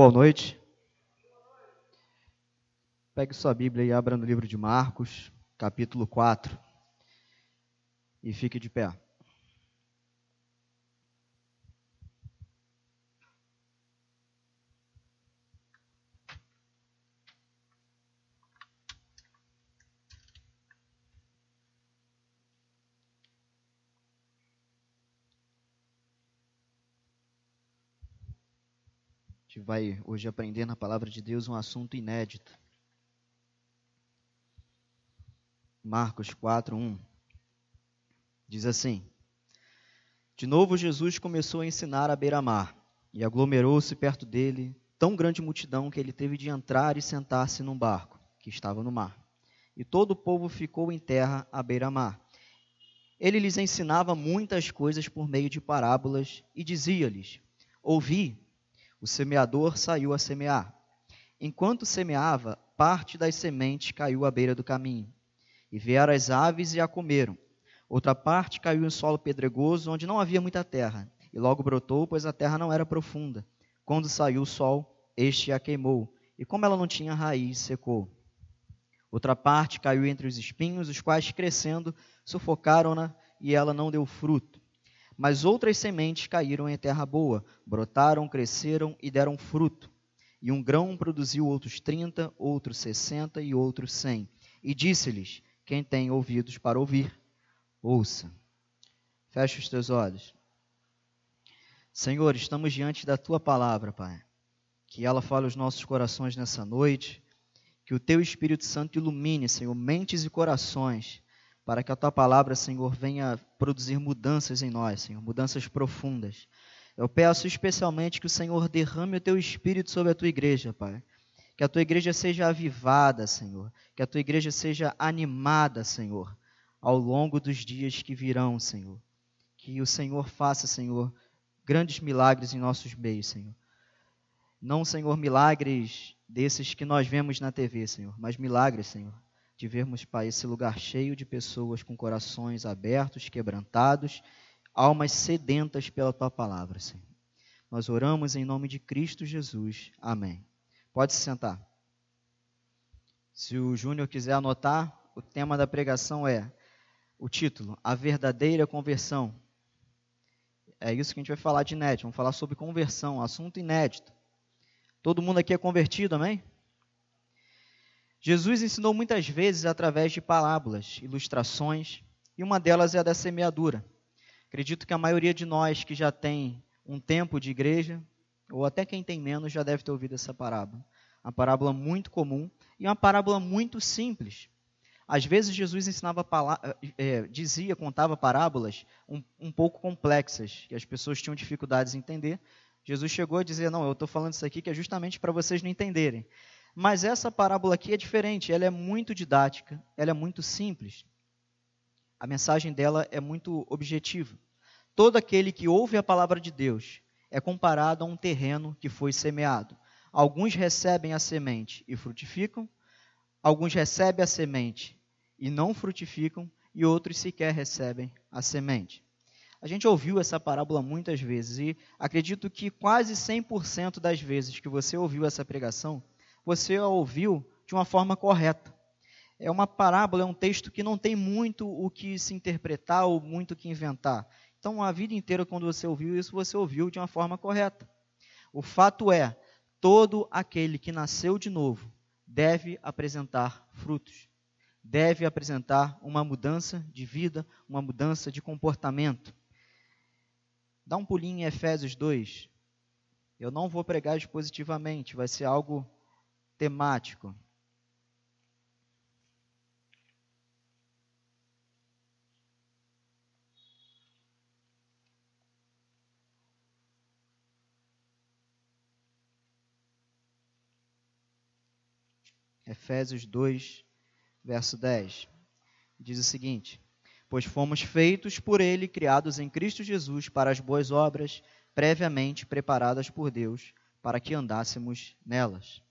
Boa noite. Pegue sua Bíblia e abra no livro de Marcos, capítulo 4, e fique de pé. Vai hoje aprender na palavra de Deus um assunto inédito. Marcos 4, 1. Diz assim: De novo Jesus começou a ensinar à beira-mar, e aglomerou-se perto dele tão grande multidão que ele teve de entrar e sentar-se num barco que estava no mar. E todo o povo ficou em terra à beira-mar. Ele lhes ensinava muitas coisas por meio de parábolas e dizia-lhes: Ouvi, o semeador saiu a semear. Enquanto semeava, parte das sementes caiu à beira do caminho, e vieram as aves e a comeram. Outra parte caiu em solo pedregoso, onde não havia muita terra, e logo brotou, pois a terra não era profunda. Quando saiu o sol, este a queimou, e como ela não tinha raiz, secou. Outra parte caiu entre os espinhos, os quais, crescendo, sufocaram-na, e ela não deu fruto. Mas outras sementes caíram em terra boa, brotaram, cresceram e deram fruto. E um grão produziu outros trinta, outros sessenta e outros cem. E disse-lhes: Quem tem ouvidos para ouvir, ouça. Feche os teus olhos. Senhor, estamos diante da tua palavra, Pai. Que ela fale aos nossos corações nessa noite. Que o teu Espírito Santo ilumine, Senhor, mentes e corações para que a tua palavra, Senhor, venha produzir mudanças em nós, Senhor, mudanças profundas. Eu peço especialmente que o Senhor derrame o teu espírito sobre a tua igreja, Pai. Que a tua igreja seja avivada, Senhor. Que a tua igreja seja animada, Senhor, ao longo dos dias que virão, Senhor. Que o Senhor faça, Senhor, grandes milagres em nossos meios, Senhor. Não, Senhor, milagres desses que nós vemos na TV, Senhor, mas milagres, Senhor, de vermos, Pai, esse lugar cheio de pessoas com corações abertos, quebrantados, almas sedentas pela tua palavra, Senhor. Nós oramos em nome de Cristo Jesus. Amém. Pode se sentar. Se o Júnior quiser anotar, o tema da pregação é o título: A verdadeira conversão. É isso que a gente vai falar de inédito. Vamos falar sobre conversão, assunto inédito. Todo mundo aqui é convertido, amém? Jesus ensinou muitas vezes através de parábolas, ilustrações, e uma delas é a da semeadura. Acredito que a maioria de nós que já tem um tempo de igreja, ou até quem tem menos, já deve ter ouvido essa parábola. Uma parábola muito comum e uma parábola muito simples. Às vezes Jesus ensinava, é, dizia, contava parábolas um, um pouco complexas, que as pessoas tinham dificuldades em entender. Jesus chegou a dizer, não, eu estou falando isso aqui que é justamente para vocês não entenderem. Mas essa parábola aqui é diferente, ela é muito didática, ela é muito simples. A mensagem dela é muito objetiva. Todo aquele que ouve a palavra de Deus é comparado a um terreno que foi semeado. Alguns recebem a semente e frutificam, alguns recebem a semente e não frutificam, e outros sequer recebem a semente. A gente ouviu essa parábola muitas vezes e acredito que quase 100% das vezes que você ouviu essa pregação, você a ouviu de uma forma correta. É uma parábola, é um texto que não tem muito o que se interpretar ou muito o que inventar. Então, a vida inteira, quando você ouviu isso, você ouviu de uma forma correta. O fato é, todo aquele que nasceu de novo deve apresentar frutos. Deve apresentar uma mudança de vida, uma mudança de comportamento. Dá um pulinho em Efésios 2. Eu não vou pregar expositivamente, vai ser algo temático. Efésios 2, verso 10. Diz o seguinte: Pois fomos feitos por Ele, criados em Cristo Jesus, para as boas obras, previamente preparadas por Deus, para que andássemos nelas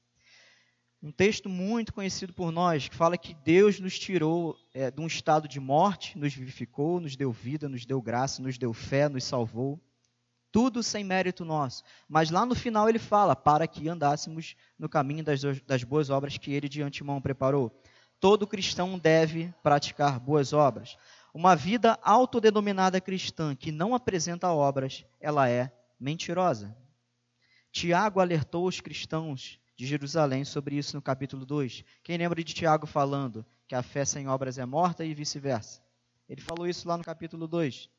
um texto muito conhecido por nós, que fala que Deus nos tirou é, de um estado de morte, nos vivificou, nos deu vida, nos deu graça, nos deu fé, nos salvou. tudo sem mérito nosso. Mas lá no final ele fala, para que andássemos no caminho das, das boas obras que ele de antemão preparou. Todo cristão deve praticar boas obras. Uma vida autodenominada cristã que não apresenta obras, ela é mentirosa. Tiago alertou os cristãos de Jerusalém sobre isso no capítulo 2. Quem lembra de Tiago falando que a fé sem obras é morta e vice-versa? Ele falou isso lá no capítulo 2.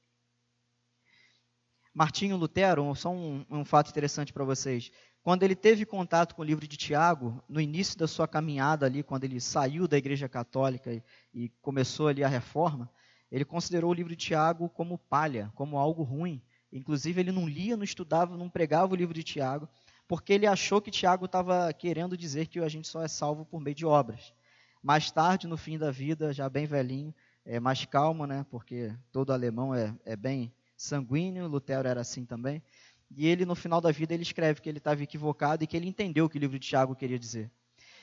Martinho Lutero, só um, um fato interessante para vocês. Quando ele teve contato com o livro de Tiago, no início da sua caminhada ali, quando ele saiu da Igreja Católica e, e começou ali a reforma, ele considerou o livro de Tiago como palha, como algo ruim. Inclusive, ele não lia, não estudava, não pregava o livro de Tiago, porque ele achou que Tiago estava querendo dizer que a gente só é salvo por meio de obras. Mais tarde, no fim da vida, já bem velhinho, é mais calmo, né? Porque todo alemão é, é bem sanguíneo, Lutero era assim também. E ele, no final da vida, ele escreve que ele estava equivocado e que ele entendeu o que o livro de Tiago queria dizer.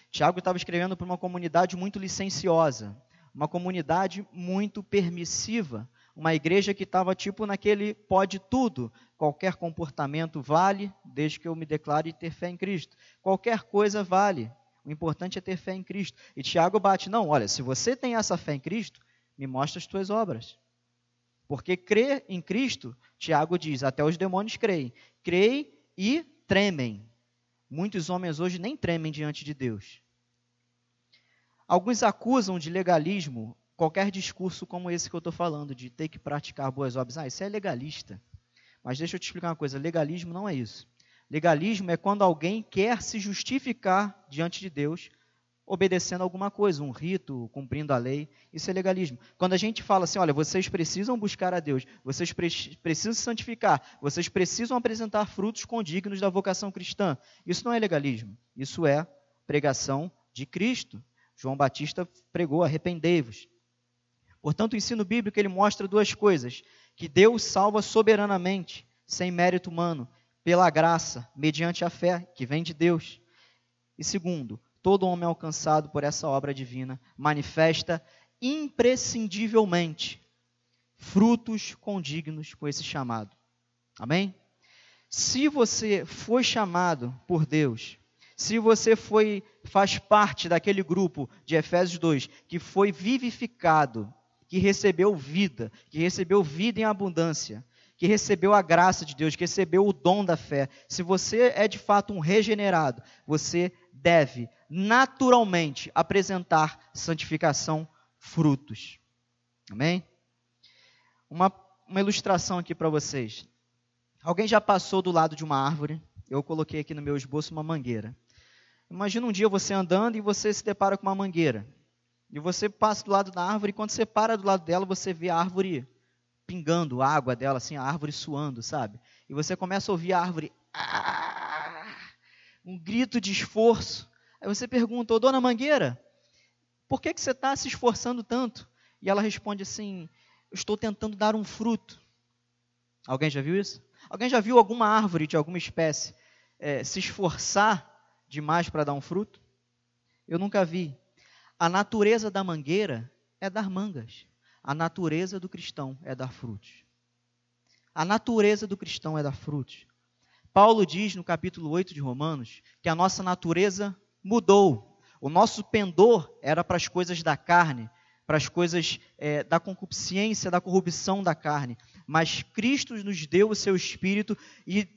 Tiago estava escrevendo para uma comunidade muito licenciosa, uma comunidade muito permissiva, uma igreja que estava tipo naquele pode tudo, qualquer comportamento vale, desde que eu me declare ter fé em Cristo. Qualquer coisa vale. O importante é ter fé em Cristo. E Tiago bate, não, olha, se você tem essa fé em Cristo, me mostra as tuas obras. Porque crer em Cristo, Tiago diz, até os demônios creem. Creem e tremem. Muitos homens hoje nem tremem diante de Deus. Alguns acusam de legalismo qualquer discurso como esse que eu estou falando, de ter que praticar boas obras. Ah, isso é legalista. Mas deixa eu te explicar uma coisa: legalismo não é isso. Legalismo é quando alguém quer se justificar diante de Deus obedecendo alguma coisa, um rito, cumprindo a lei. Isso é legalismo. Quando a gente fala assim, olha, vocês precisam buscar a Deus, vocês pre precisam se santificar, vocês precisam apresentar frutos condignos da vocação cristã. Isso não é legalismo. Isso é pregação de Cristo. João Batista pregou: arrependei-vos. Portanto, o ensino bíblico ele mostra duas coisas: que Deus salva soberanamente, sem mérito humano, pela graça, mediante a fé que vem de Deus. E segundo, todo homem alcançado por essa obra divina manifesta imprescindivelmente frutos condignos com esse chamado. Amém? Se você foi chamado por Deus, se você foi faz parte daquele grupo de Efésios 2 que foi vivificado, que recebeu vida, que recebeu vida em abundância, que recebeu a graça de Deus, que recebeu o dom da fé, se você é de fato um regenerado, você deve naturalmente apresentar santificação, frutos. Amém? Uma, uma ilustração aqui para vocês. Alguém já passou do lado de uma árvore? Eu coloquei aqui no meu esboço uma mangueira. Imagina um dia você andando e você se depara com uma mangueira. E você passa do lado da árvore e quando você para do lado dela, você vê a árvore pingando água dela, assim, a árvore suando, sabe? E você começa a ouvir a árvore. Ah, um grito de esforço. Aí você pergunta, ô dona Mangueira, por que, que você está se esforçando tanto? E ela responde assim: estou tentando dar um fruto. Alguém já viu isso? Alguém já viu alguma árvore de alguma espécie é, se esforçar demais para dar um fruto? Eu nunca vi. A natureza da mangueira é dar mangas. A natureza do cristão é dar frutos. A natureza do cristão é dar frutos. Paulo diz no capítulo 8 de Romanos que a nossa natureza mudou. O nosso pendor era para as coisas da carne, para as coisas é, da concupiscência, da corrupção da carne. Mas Cristo nos deu o seu Espírito e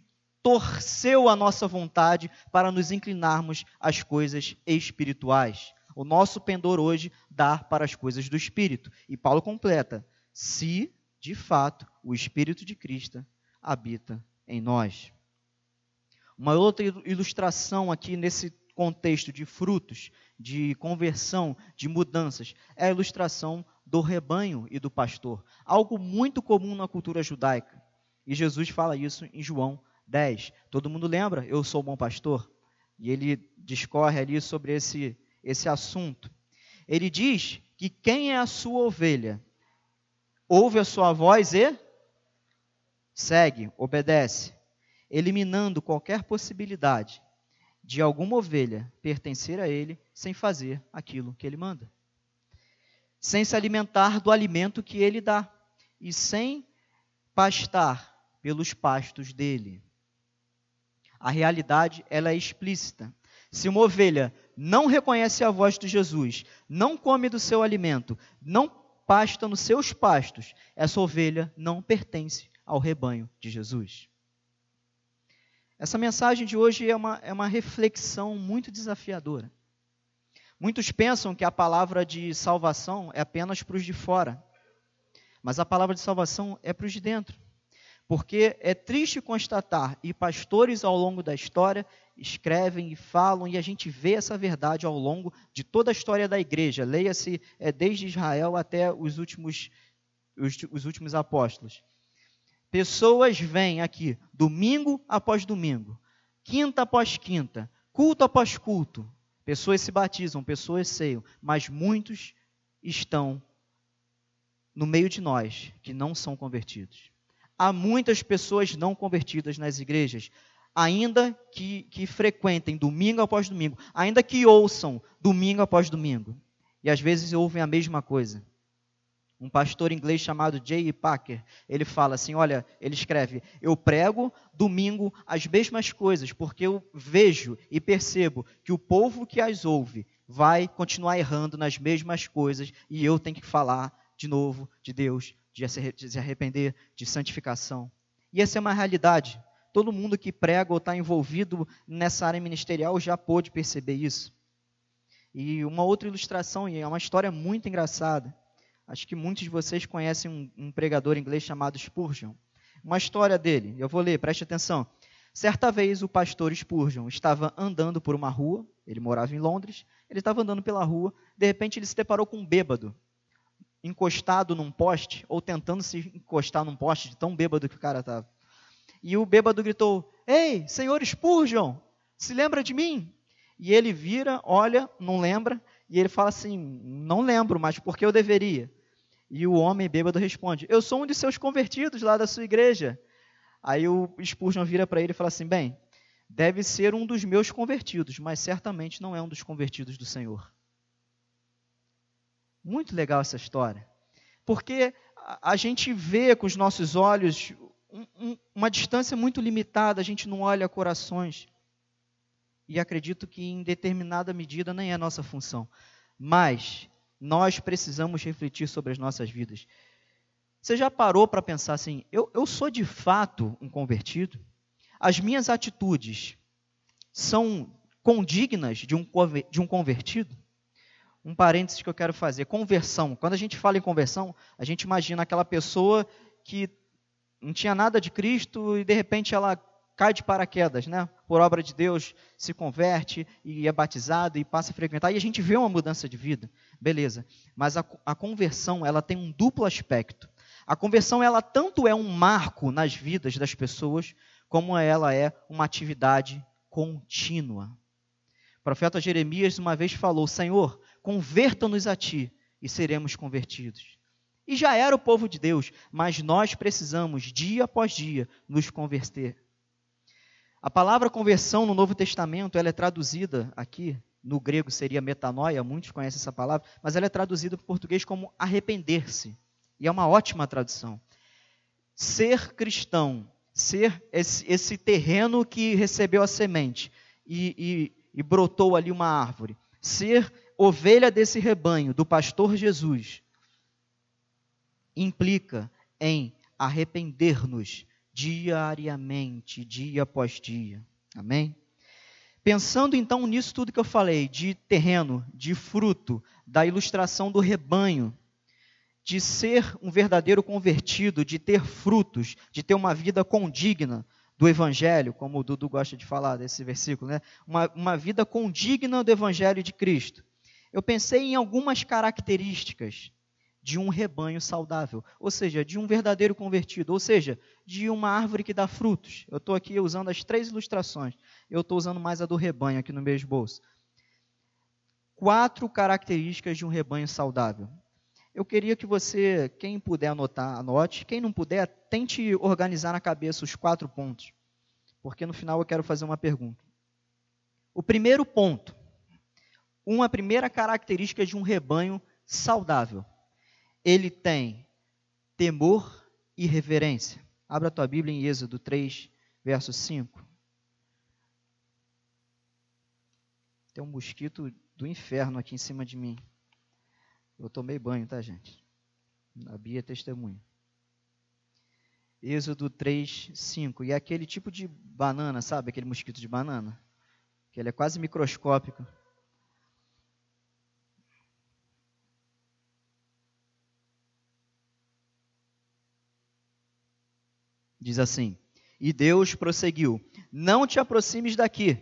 torceu a nossa vontade para nos inclinarmos às coisas espirituais. O nosso pendor hoje dá para as coisas do Espírito. E Paulo completa: se de fato o Espírito de Cristo habita em nós. Uma outra ilustração aqui nesse contexto de frutos, de conversão, de mudanças, é a ilustração do rebanho e do pastor. Algo muito comum na cultura judaica. E Jesus fala isso em João 10. Todo mundo lembra? Eu sou o bom pastor. E ele discorre ali sobre esse, esse assunto. Ele diz que quem é a sua ovelha ouve a sua voz e segue, obedece, eliminando qualquer possibilidade de alguma ovelha pertencer a ele sem fazer aquilo que ele manda. Sem se alimentar do alimento que ele dá. E sem pastar pelos pastos dele. A realidade ela é explícita. Se uma ovelha não reconhece a voz de Jesus, não come do seu alimento, não pasta nos seus pastos, essa ovelha não pertence ao rebanho de Jesus. Essa mensagem de hoje é uma, é uma reflexão muito desafiadora. Muitos pensam que a palavra de salvação é apenas para os de fora, mas a palavra de salvação é para os de dentro. Porque é triste constatar, e pastores ao longo da história escrevem e falam, e a gente vê essa verdade ao longo de toda a história da igreja. Leia-se é, desde Israel até os últimos, os, os últimos apóstolos. Pessoas vêm aqui domingo após domingo, quinta após quinta, culto após culto. Pessoas se batizam, pessoas ceiam, mas muitos estão no meio de nós que não são convertidos há muitas pessoas não convertidas nas igrejas, ainda que, que frequentem domingo após domingo, ainda que ouçam domingo após domingo. E às vezes ouvem a mesma coisa. Um pastor inglês chamado J. Packer, ele fala assim, olha, ele escreve, eu prego domingo as mesmas coisas, porque eu vejo e percebo que o povo que as ouve vai continuar errando nas mesmas coisas e eu tenho que falar de novo de Deus, de se arrepender, de santificação. E essa é uma realidade. Todo mundo que prega ou está envolvido nessa área ministerial já pôde perceber isso. E uma outra ilustração, e é uma história muito engraçada. Acho que muitos de vocês conhecem um, um pregador inglês chamado Spurgeon. Uma história dele, eu vou ler, preste atenção. Certa vez o pastor Spurgeon estava andando por uma rua, ele morava em Londres, ele estava andando pela rua, de repente ele se deparou com um bêbado encostado num poste, ou tentando se encostar num poste, de tão bêbado que o cara estava. E o bêbado gritou: Ei, senhor Spurgeon, se lembra de mim? E ele vira, olha, não lembra, e ele fala assim: Não lembro, mas por que eu deveria? E o homem bêbado responde: Eu sou um de seus convertidos lá da sua igreja. Aí o Spurgeon vira para ele e fala assim: Bem, deve ser um dos meus convertidos, mas certamente não é um dos convertidos do Senhor. Muito legal essa história. Porque a gente vê com os nossos olhos um, um, uma distância muito limitada, a gente não olha corações. E acredito que em determinada medida nem é nossa função. Mas nós precisamos refletir sobre as nossas vidas. Você já parou para pensar assim: eu, eu sou de fato um convertido? As minhas atitudes são condignas de um, de um convertido? Um parênteses que eu quero fazer. Conversão. Quando a gente fala em conversão, a gente imagina aquela pessoa que não tinha nada de Cristo e de repente ela cai de paraquedas, né? Por obra de Deus, se converte e é batizado e passa a frequentar e a gente vê uma mudança de vida. Beleza. Mas a, a conversão, ela tem um duplo aspecto. A conversão, ela tanto é um marco nas vidas das pessoas, como ela é uma atividade contínua. O profeta Jeremias uma vez falou: Senhor, convertam-nos a ti e seremos convertidos. E já era o povo de Deus, mas nós precisamos, dia após dia, nos converter. A palavra conversão no Novo Testamento, ela é traduzida aqui, no grego seria metanoia, muitos conhecem essa palavra, mas ela é traduzida para o português como arrepender-se. E é uma ótima tradução. Ser cristão, ser esse, esse terreno que recebeu a semente e, e, e brotou ali uma árvore, ser ovelha desse rebanho, do pastor Jesus, implica em arrepender-nos diariamente, dia após dia. Amém? Pensando então nisso tudo que eu falei, de terreno, de fruto, da ilustração do rebanho, de ser um verdadeiro convertido, de ter frutos, de ter uma vida condigna do Evangelho, como o Dudu gosta de falar desse versículo, né? uma, uma vida condigna do Evangelho de Cristo eu pensei em algumas características de um rebanho saudável, ou seja, de um verdadeiro convertido, ou seja, de uma árvore que dá frutos. Eu estou aqui usando as três ilustrações, eu estou usando mais a do rebanho aqui no meu esboço. Quatro características de um rebanho saudável. Eu queria que você, quem puder anotar, anote. Quem não puder, tente organizar na cabeça os quatro pontos, porque no final eu quero fazer uma pergunta. O primeiro ponto uma primeira característica de um rebanho saudável. Ele tem temor e reverência. Abra a tua Bíblia em Êxodo 3, verso 5. Tem um mosquito do inferno aqui em cima de mim. Eu tomei banho, tá, gente? A Bia é testemunha. Êxodo 3, 5. E é aquele tipo de banana, sabe? Aquele mosquito de banana. Que ele é quase microscópico. Diz assim: E Deus prosseguiu: Não te aproximes daqui,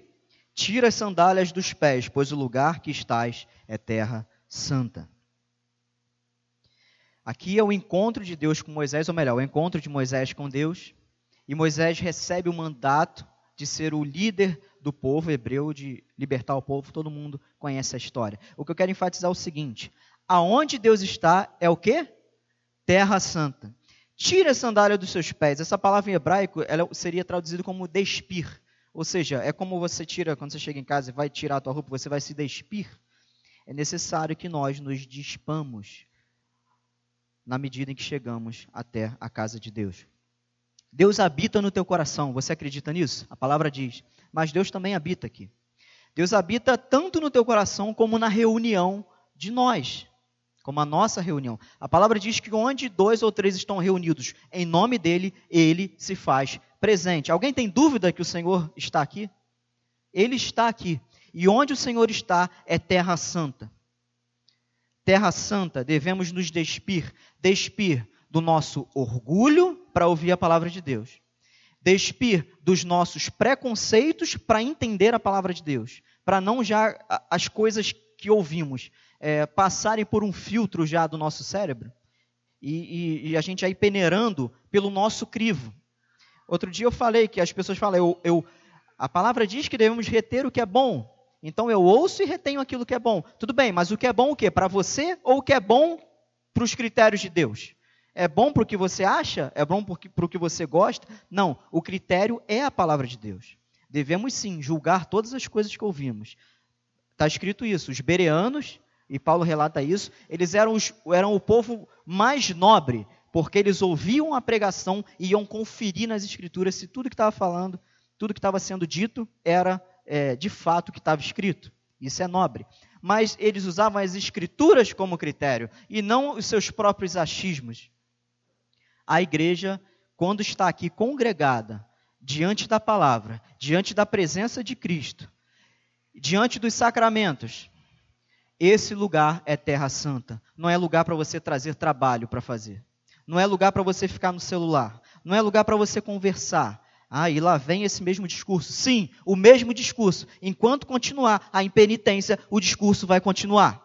tira as sandálias dos pés, pois o lugar que estás é terra santa. Aqui é o encontro de Deus com Moisés, ou melhor, o encontro de Moisés com Deus. E Moisés recebe o mandato de ser o líder do povo hebreu, de libertar o povo. Todo mundo conhece a história. O que eu quero enfatizar é o seguinte: aonde Deus está é o quê? Terra Santa. Tire a sandália dos seus pés. Essa palavra em hebraico ela seria traduzida como despir. Ou seja, é como você tira, quando você chega em casa e vai tirar a tua roupa, você vai se despir. É necessário que nós nos despamos na medida em que chegamos até a casa de Deus. Deus habita no teu coração, você acredita nisso? A palavra diz. Mas Deus também habita aqui. Deus habita tanto no teu coração como na reunião de nós como a nossa reunião. A palavra diz que onde dois ou três estão reunidos em nome dele, ele se faz presente. Alguém tem dúvida que o Senhor está aqui? Ele está aqui. E onde o Senhor está é terra santa. Terra santa, devemos nos despir, despir do nosso orgulho para ouvir a palavra de Deus. Despir dos nossos preconceitos para entender a palavra de Deus, para não já as coisas que ouvimos é, passarem por um filtro já do nosso cérebro e, e, e, a gente aí peneirando pelo nosso crivo. Outro dia eu falei que as pessoas falam, eu, eu, a palavra diz que devemos reter o que é bom. Então eu ouço e retenho aquilo que é bom. Tudo bem, mas o que é bom o quê? Para você ou o que é bom para os critérios de Deus? É bom para o que você acha? É bom para o que você gosta? Não, o critério é a palavra de Deus. Devemos sim julgar todas as coisas que ouvimos. Está escrito isso. Os bereanos e Paulo relata isso, eles eram, os, eram o povo mais nobre, porque eles ouviam a pregação e iam conferir nas escrituras se tudo que estava falando, tudo que estava sendo dito, era é, de fato o que estava escrito. Isso é nobre. Mas eles usavam as escrituras como critério e não os seus próprios achismos. A igreja, quando está aqui congregada, diante da palavra, diante da presença de Cristo, diante dos sacramentos, esse lugar é terra santa. Não é lugar para você trazer trabalho para fazer. Não é lugar para você ficar no celular. Não é lugar para você conversar. Ah, e lá vem esse mesmo discurso. Sim, o mesmo discurso. Enquanto continuar a impenitência, o discurso vai continuar.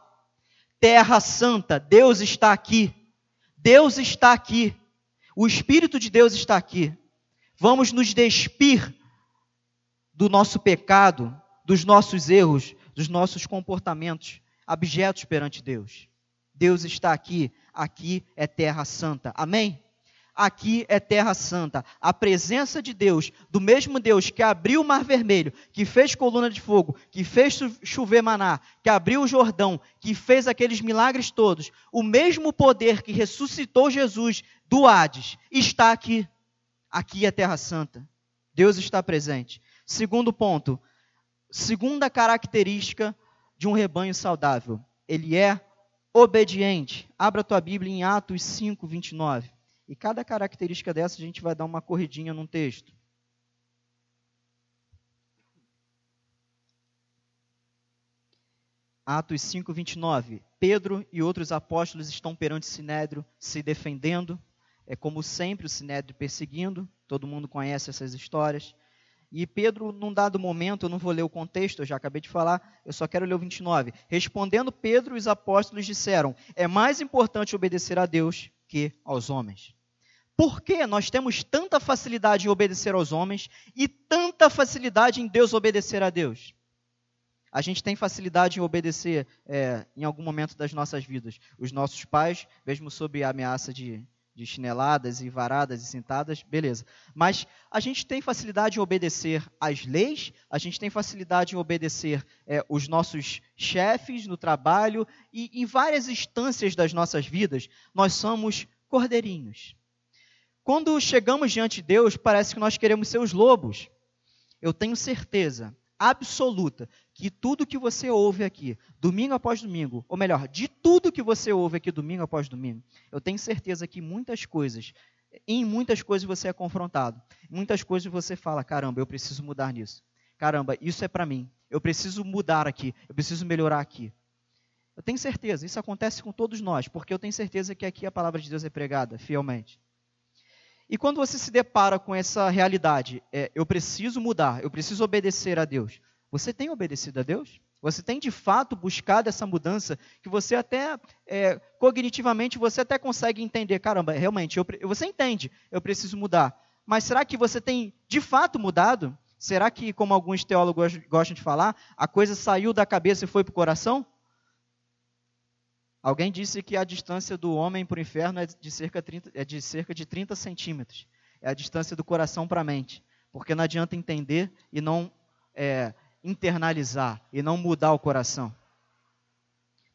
Terra santa, Deus está aqui. Deus está aqui. O Espírito de Deus está aqui. Vamos nos despir do nosso pecado, dos nossos erros, dos nossos comportamentos abjetos perante Deus. Deus está aqui, aqui é terra santa. Amém? Aqui é terra santa. A presença de Deus, do mesmo Deus que abriu o mar vermelho, que fez coluna de fogo, que fez chover maná, que abriu o Jordão, que fez aqueles milagres todos, o mesmo poder que ressuscitou Jesus do Hades, está aqui. Aqui é terra santa. Deus está presente. Segundo ponto, segunda característica de um rebanho saudável. Ele é obediente. Abra tua Bíblia em Atos 5, 29. E cada característica dessa a gente vai dar uma corridinha num texto. Atos 5, 29. Pedro e outros apóstolos estão perante Sinédrio se defendendo. É como sempre o Sinédrio perseguindo. Todo mundo conhece essas histórias. E Pedro, num dado momento, eu não vou ler o contexto, eu já acabei de falar, eu só quero ler o 29. Respondendo Pedro, os apóstolos disseram: É mais importante obedecer a Deus que aos homens. Por que nós temos tanta facilidade em obedecer aos homens e tanta facilidade em Deus obedecer a Deus? A gente tem facilidade em obedecer é, em algum momento das nossas vidas. Os nossos pais, mesmo sob a ameaça de, de chineladas e varadas e sentadas, beleza. Mas a gente tem facilidade em obedecer às leis, a gente tem facilidade em obedecer é, os nossos chefes no trabalho e em várias instâncias das nossas vidas, nós somos cordeirinhos. Quando chegamos diante de Deus, parece que nós queremos ser os lobos. Eu tenho certeza absoluta que tudo que você ouve aqui, domingo após domingo, ou melhor, de tudo que você ouve aqui domingo após domingo, eu tenho certeza que muitas coisas, em muitas coisas você é confrontado. Muitas coisas você fala, caramba, eu preciso mudar nisso. Caramba, isso é para mim. Eu preciso mudar aqui, eu preciso melhorar aqui. Eu tenho certeza, isso acontece com todos nós, porque eu tenho certeza que aqui a palavra de Deus é pregada fielmente. E quando você se depara com essa realidade, é, eu preciso mudar, eu preciso obedecer a Deus. Você tem obedecido a Deus? Você tem de fato buscado essa mudança que você até é, cognitivamente você até consegue entender. Caramba, realmente, eu, você entende, eu preciso mudar. Mas será que você tem de fato mudado? Será que, como alguns teólogos gostam de falar, a coisa saiu da cabeça e foi para o coração? Alguém disse que a distância do homem para o inferno é de, cerca 30, é de cerca de 30 centímetros. É a distância do coração para a mente. Porque não adianta entender e não é, internalizar, e não mudar o coração.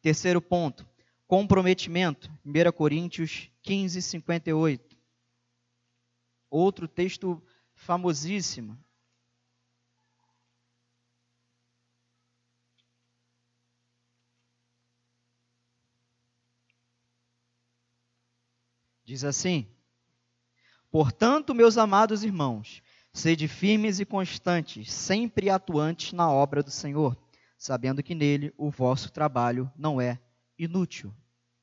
Terceiro ponto, comprometimento. 1 Coríntios 15, 58. Outro texto famosíssimo. Diz assim: Portanto, meus amados irmãos, sede firmes e constantes, sempre atuantes na obra do Senhor, sabendo que nele o vosso trabalho não é inútil.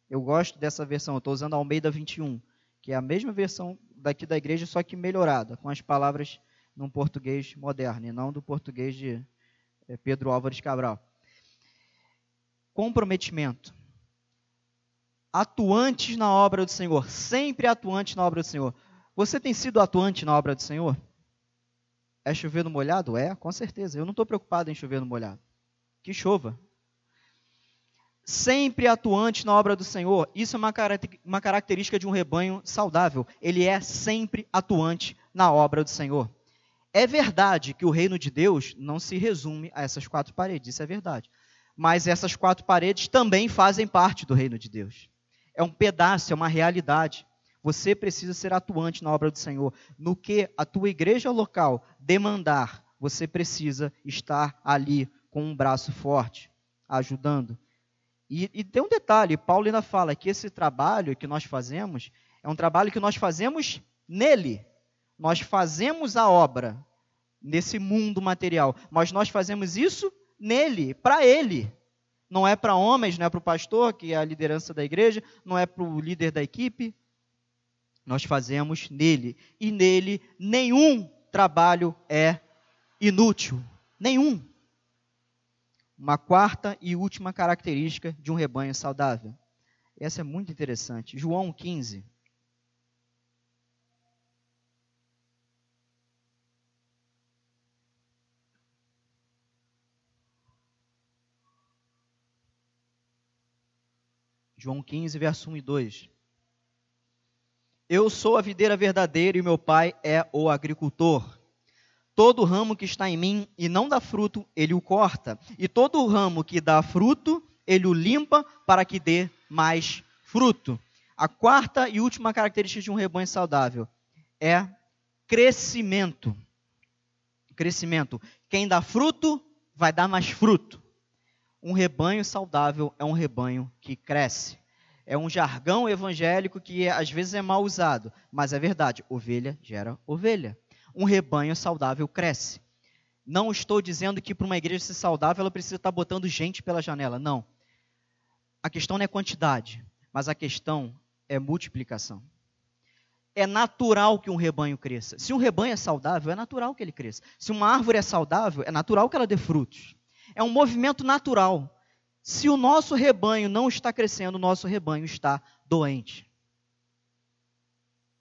Eu gosto dessa versão, estou usando a Almeida 21, que é a mesma versão daqui da igreja, só que melhorada, com as palavras num português moderno, e não do português de eh, Pedro Álvares Cabral. Comprometimento atuantes na obra do Senhor, sempre atuantes na obra do Senhor. Você tem sido atuante na obra do Senhor? É chover no molhado? É, com certeza. Eu não estou preocupado em chover no molhado. Que chova. Sempre atuante na obra do Senhor. Isso é uma, característica de um rebanho saudável. Ele é sempre atuante na obra do Senhor. É verdade que o reino de Deus não se resume a essas quatro paredes. Isso é verdade. Mas essas quatro paredes também fazem parte do reino de Deus é um pedaço, é uma realidade. Você precisa ser atuante na obra do Senhor. No que a tua igreja local demandar, você precisa estar ali com um braço forte, ajudando. E, e tem um detalhe: Paulo ainda fala que esse trabalho que nós fazemos é um trabalho que nós fazemos nele. Nós fazemos a obra nesse mundo material, mas nós fazemos isso nele, para ele. Não é para homens, não é para o pastor, que é a liderança da igreja, não é para o líder da equipe. Nós fazemos nele. E nele nenhum trabalho é inútil. Nenhum. Uma quarta e última característica de um rebanho saudável. Essa é muito interessante. João 15. João 15, verso 1 e 2. Eu sou a videira verdadeira e meu pai é o agricultor. Todo ramo que está em mim e não dá fruto, ele o corta. E todo ramo que dá fruto, ele o limpa para que dê mais fruto. A quarta e última característica de um rebanho saudável é crescimento. Crescimento. Quem dá fruto, vai dar mais fruto. Um rebanho saudável é um rebanho que cresce. É um jargão evangélico que às vezes é mal usado, mas é verdade. Ovelha gera ovelha. Um rebanho saudável cresce. Não estou dizendo que para uma igreja ser saudável ela precisa estar botando gente pela janela. Não. A questão não é quantidade, mas a questão é multiplicação. É natural que um rebanho cresça. Se um rebanho é saudável, é natural que ele cresça. Se uma árvore é saudável, é natural que ela dê frutos. É um movimento natural. Se o nosso rebanho não está crescendo, o nosso rebanho está doente.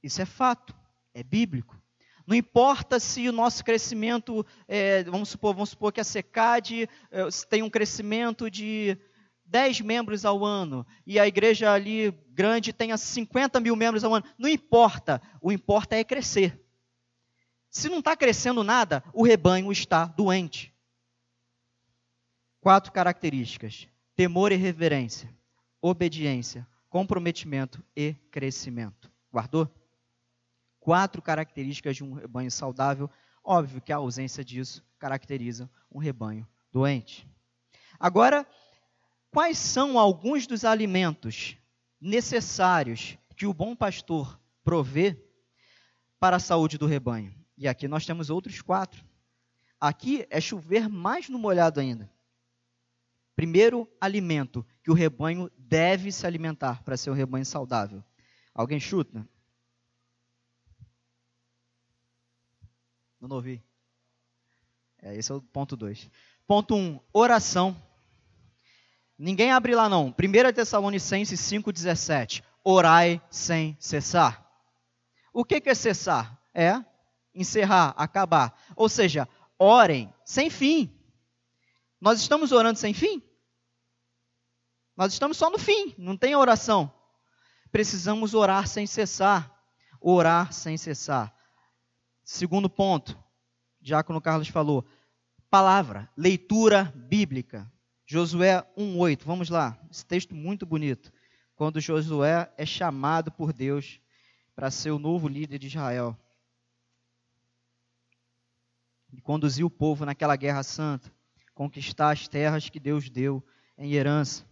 Isso é fato, é bíblico. Não importa se o nosso crescimento, é, vamos, supor, vamos supor que a SECAD é, tem um crescimento de 10 membros ao ano e a igreja ali grande tenha 50 mil membros ao ano. Não importa, o importa é crescer. Se não está crescendo nada, o rebanho está doente quatro características: temor e reverência, obediência, comprometimento e crescimento. Guardou? quatro características de um rebanho saudável. Óbvio que a ausência disso caracteriza um rebanho doente. Agora, quais são alguns dos alimentos necessários que o bom pastor provê para a saúde do rebanho? E aqui nós temos outros quatro. Aqui é chover mais no molhado ainda. Primeiro alimento que o rebanho deve se alimentar para ser um rebanho saudável. Alguém chuta? Não ouvi. É, esse é o ponto 2. Ponto 1, um, oração. Ninguém abre lá não. 1 Tessalonicenses 5,17. Orai sem cessar. O que, que é cessar? É encerrar, acabar. Ou seja, orem sem fim. Nós estamos orando sem fim? Nós estamos só no fim, não tem oração. Precisamos orar sem cessar. Orar sem cessar. Segundo ponto, Diácono Carlos falou, palavra, leitura bíblica. Josué 1:8. Vamos lá. Esse texto muito bonito. Quando Josué é chamado por Deus para ser o novo líder de Israel e conduzir o povo naquela guerra santa, conquistar as terras que Deus deu em herança.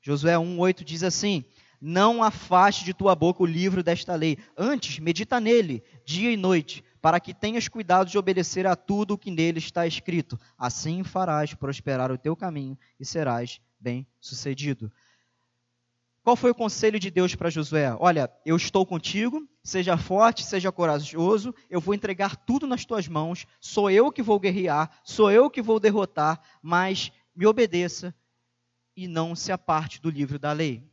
Josué 1:8 diz assim: Não afaste de tua boca o livro desta lei, antes medita nele dia e noite, para que tenhas cuidado de obedecer a tudo o que nele está escrito. Assim farás prosperar o teu caminho e serás bem-sucedido. Qual foi o conselho de Deus para Josué? Olha, eu estou contigo, seja forte, seja corajoso, eu vou entregar tudo nas tuas mãos, sou eu que vou guerrear, sou eu que vou derrotar, mas me obedeça e não se aparte do livro da lei.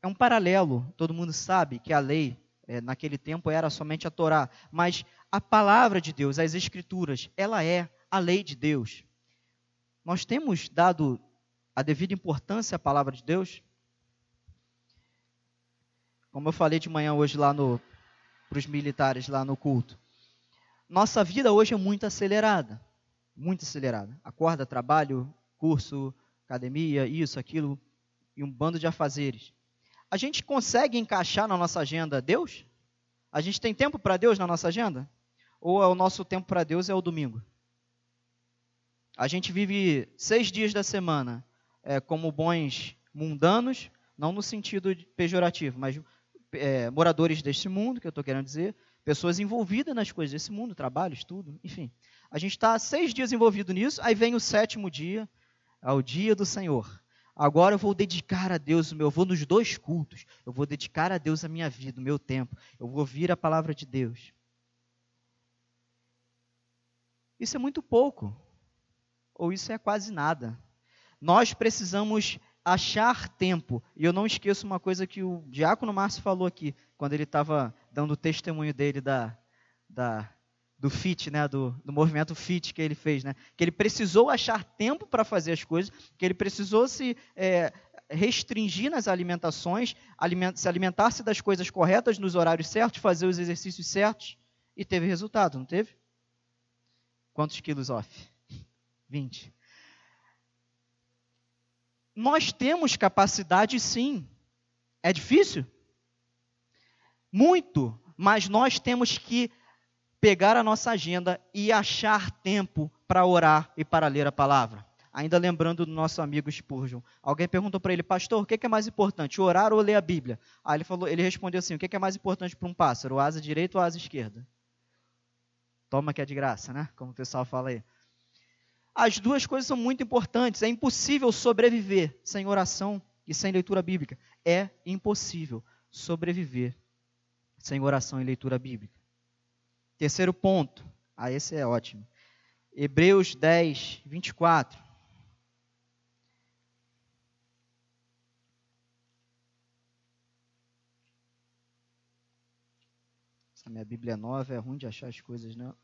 É um paralelo, todo mundo sabe que a lei, é, naquele tempo, era somente a Torá, mas a palavra de Deus, as Escrituras, ela é a lei de Deus. Nós temos dado a devida importância à palavra de Deus? Como eu falei de manhã hoje lá no para os militares lá no culto. Nossa vida hoje é muito acelerada, muito acelerada. Acorda, trabalho, curso, academia, isso, aquilo e um bando de afazeres. A gente consegue encaixar na nossa agenda Deus? A gente tem tempo para Deus na nossa agenda? Ou é o nosso tempo para Deus é o domingo? A gente vive seis dias da semana é, como bons mundanos, não no sentido pejorativo, mas é, moradores deste mundo, que eu estou querendo dizer, pessoas envolvidas nas coisas desse mundo, trabalho, estudo, enfim. A gente está seis dias envolvido nisso, aí vem o sétimo dia, ao dia do Senhor. Agora eu vou dedicar a Deus o meu, eu vou nos dois cultos, eu vou dedicar a Deus a minha vida, o meu tempo, eu vou ouvir a palavra de Deus. Isso é muito pouco, ou isso é quase nada. Nós precisamos achar tempo. E eu não esqueço uma coisa que o Diácono Márcio falou aqui, quando ele estava dando o testemunho dele da, da, do FIT, né, do, do movimento FIT que ele fez. Né, que ele precisou achar tempo para fazer as coisas, que ele precisou se é, restringir nas alimentações, aliment, se alimentar-se das coisas corretas, nos horários certos, fazer os exercícios certos, e teve resultado, não teve? Quantos quilos off? 20. Nós temos capacidade sim. É difícil? Muito, mas nós temos que pegar a nossa agenda e achar tempo para orar e para ler a palavra. Ainda lembrando do nosso amigo Spurgeon. Alguém perguntou para ele, pastor, o que é mais importante, orar ou ler a Bíblia? Aí ele, falou, ele respondeu assim, o que é mais importante para um pássaro, asa direita ou asa esquerda? Toma que é de graça, né? Como o pessoal fala aí. As duas coisas são muito importantes. É impossível sobreviver sem oração e sem leitura bíblica. É impossível sobreviver sem oração e leitura bíblica. Terceiro ponto. Ah, esse é ótimo. Hebreus 10, 24. Essa minha Bíblia nova é ruim de achar as coisas, não.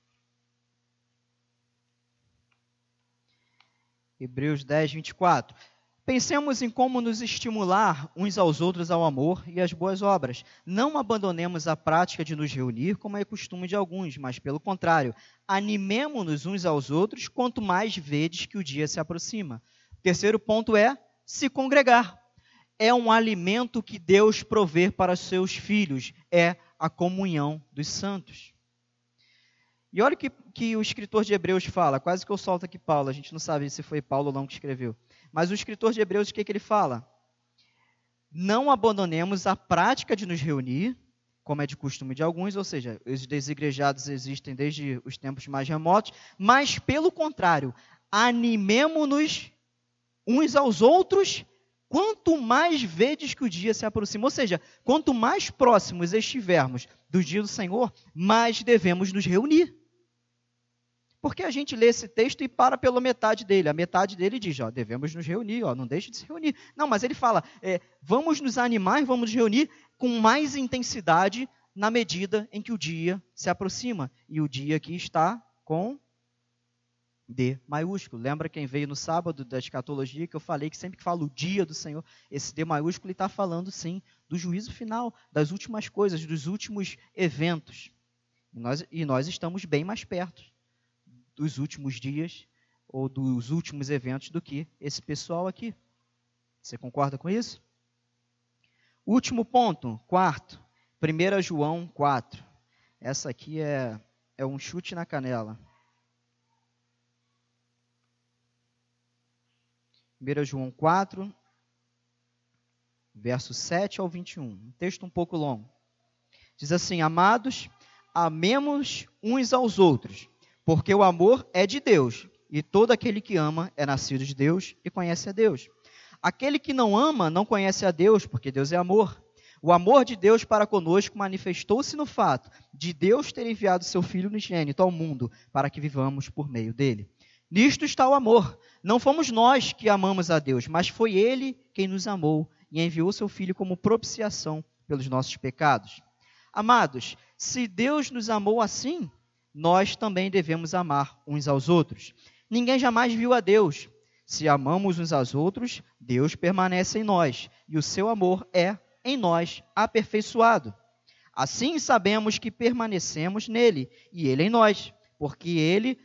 Hebreus 10, 24. Pensemos em como nos estimular uns aos outros ao amor e às boas obras. Não abandonemos a prática de nos reunir, como é costume de alguns, mas, pelo contrário, animemo-nos uns aos outros, quanto mais vedes que o dia se aproxima. Terceiro ponto é se congregar. é um alimento que Deus provê para seus filhos, é a comunhão dos santos. E olha o que, que o escritor de Hebreus fala, quase que eu solto aqui Paulo, a gente não sabe se foi Paulo ou não que escreveu. Mas o escritor de Hebreus, o que, que ele fala? Não abandonemos a prática de nos reunir, como é de costume de alguns, ou seja, os desigrejados existem desde os tempos mais remotos, mas pelo contrário, animemo-nos uns aos outros, quanto mais vedes que o dia se aproxima. Ou seja, quanto mais próximos estivermos do dia do Senhor, mais devemos nos reunir. Porque a gente lê esse texto e para pela metade dele. A metade dele diz, ó, devemos nos reunir, ó, não deixe de se reunir. Não, mas ele fala, é, vamos nos animar, vamos nos reunir com mais intensidade na medida em que o dia se aproxima. E o dia aqui está com D maiúsculo. Lembra quem veio no sábado da escatologia que eu falei que sempre que falo o dia do Senhor, esse D maiúsculo está falando sim do juízo final, das últimas coisas, dos últimos eventos. E nós, e nós estamos bem mais perto dos últimos dias ou dos últimos eventos do que esse pessoal aqui. Você concorda com isso? Último ponto, quarto, 1 João 4. Essa aqui é, é um chute na canela. 1 João 4, verso 7 ao 21. Um texto um pouco longo. Diz assim: Amados, amemos uns aos outros, porque o amor é de Deus, e todo aquele que ama é nascido de Deus e conhece a Deus. Aquele que não ama não conhece a Deus, porque Deus é amor. O amor de Deus para conosco manifestou-se no fato de Deus ter enviado seu Filho unigênito ao mundo para que vivamos por meio dele. Nisto está o amor. Não fomos nós que amamos a Deus, mas foi Ele quem nos amou e enviou seu Filho como propiciação pelos nossos pecados. Amados, se Deus nos amou assim, nós também devemos amar uns aos outros. Ninguém jamais viu a Deus. Se amamos uns aos outros, Deus permanece em nós e o seu amor é, em nós, aperfeiçoado. Assim sabemos que permanecemos nele e ele em nós, porque ele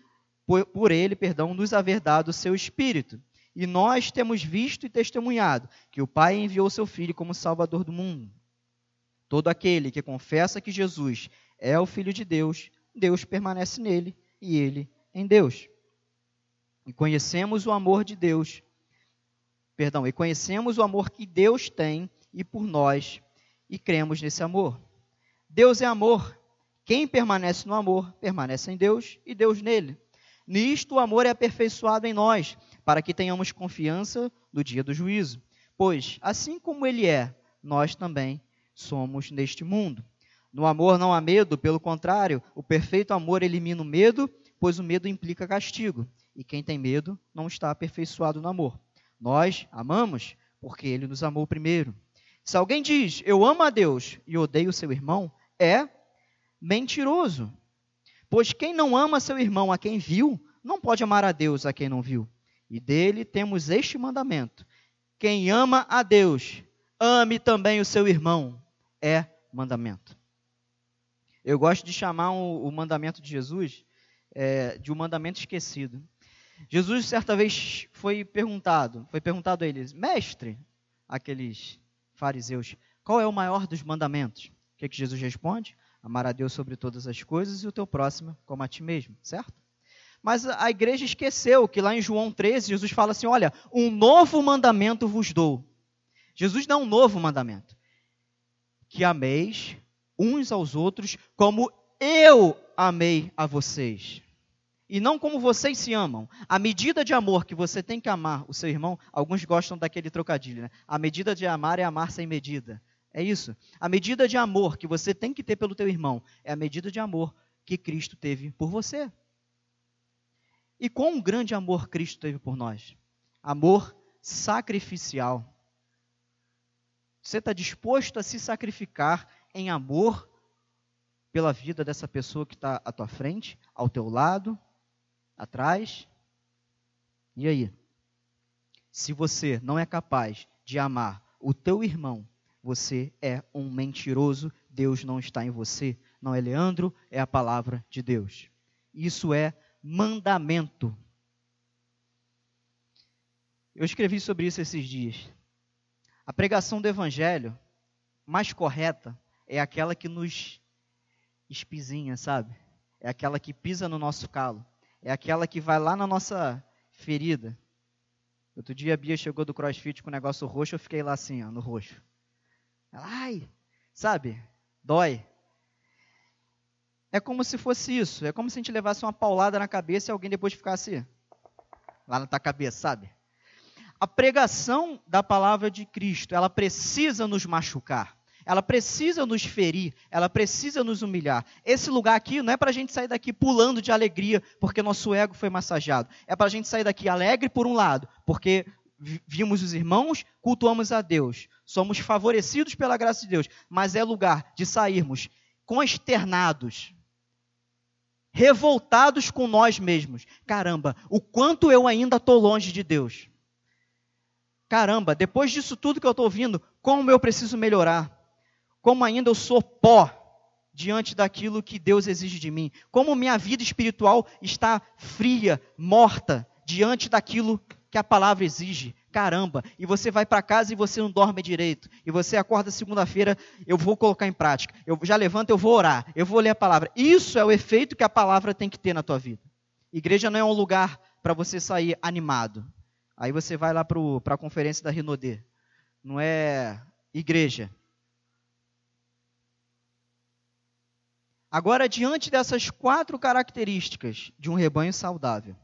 por, ele, perdão, nos haver dado o seu Espírito. E nós temos visto e testemunhado que o Pai enviou seu Filho como Salvador do mundo. Todo aquele que confessa que Jesus é o Filho de Deus, Deus permanece nele e ele em Deus. E conhecemos o amor de Deus, perdão, e conhecemos o amor que Deus tem e por nós, e cremos nesse amor. Deus é amor. Quem permanece no amor, permanece em Deus e Deus nele. Nisto o amor é aperfeiçoado em nós, para que tenhamos confiança no dia do juízo. Pois, assim como ele é, nós também somos neste mundo. No amor não há medo, pelo contrário, o perfeito amor elimina o medo, pois o medo implica castigo. E quem tem medo não está aperfeiçoado no amor. Nós amamos porque ele nos amou primeiro. Se alguém diz, eu amo a Deus e odeio o seu irmão, é mentiroso. Pois quem não ama seu irmão a quem viu, não pode amar a Deus a quem não viu. E dele temos este mandamento: quem ama a Deus, ame também o seu irmão. É mandamento. Eu gosto de chamar o, o mandamento de Jesus é, de um mandamento esquecido. Jesus certa vez foi perguntado, foi perguntado a eles, mestre, aqueles fariseus, qual é o maior dos mandamentos? O que, que Jesus responde? Amar a Deus sobre todas as coisas e o teu próximo como a ti mesmo, certo? Mas a igreja esqueceu que lá em João 13, Jesus fala assim: Olha, um novo mandamento vos dou. Jesus dá um novo mandamento: que ameis uns aos outros como eu amei a vocês. E não como vocês se amam. A medida de amor que você tem que amar o seu irmão, alguns gostam daquele trocadilho, né? A medida de amar é amar sem medida. É isso. A medida de amor que você tem que ter pelo teu irmão é a medida de amor que Cristo teve por você. E quão grande amor Cristo teve por nós? Amor sacrificial. Você está disposto a se sacrificar em amor pela vida dessa pessoa que está à tua frente, ao teu lado, atrás? E aí? Se você não é capaz de amar o teu irmão você é um mentiroso, Deus não está em você. Não é Leandro, é a palavra de Deus. Isso é mandamento. Eu escrevi sobre isso esses dias. A pregação do evangelho mais correta é aquela que nos espizinha, sabe? É aquela que pisa no nosso calo. É aquela que vai lá na nossa ferida. Outro dia a Bia chegou do crossfit com o negócio roxo, eu fiquei lá assim, ó, no roxo. Ela, ai, sabe? Dói. É como se fosse isso. É como se a gente levasse uma paulada na cabeça e alguém depois ficasse lá na tua cabeça, sabe? A pregação da palavra de Cristo, ela precisa nos machucar. Ela precisa nos ferir, ela precisa nos humilhar. Esse lugar aqui não é para a gente sair daqui pulando de alegria porque nosso ego foi massageado. É para a gente sair daqui alegre por um lado, porque vimos os irmãos, cultuamos a Deus, somos favorecidos pela graça de Deus, mas é lugar de sairmos consternados, revoltados com nós mesmos. Caramba, o quanto eu ainda estou longe de Deus. Caramba, depois disso tudo que eu estou ouvindo, como eu preciso melhorar? Como ainda eu sou pó diante daquilo que Deus exige de mim? Como minha vida espiritual está fria, morta diante daquilo que a palavra exige? Caramba, e você vai para casa e você não dorme direito. E você acorda segunda-feira, eu vou colocar em prática. Eu já levanto, eu vou orar, eu vou ler a palavra. Isso é o efeito que a palavra tem que ter na tua vida. Igreja não é um lugar para você sair animado. Aí você vai lá para a conferência da Renaudet. Não é igreja. Agora, diante dessas quatro características de um rebanho saudável: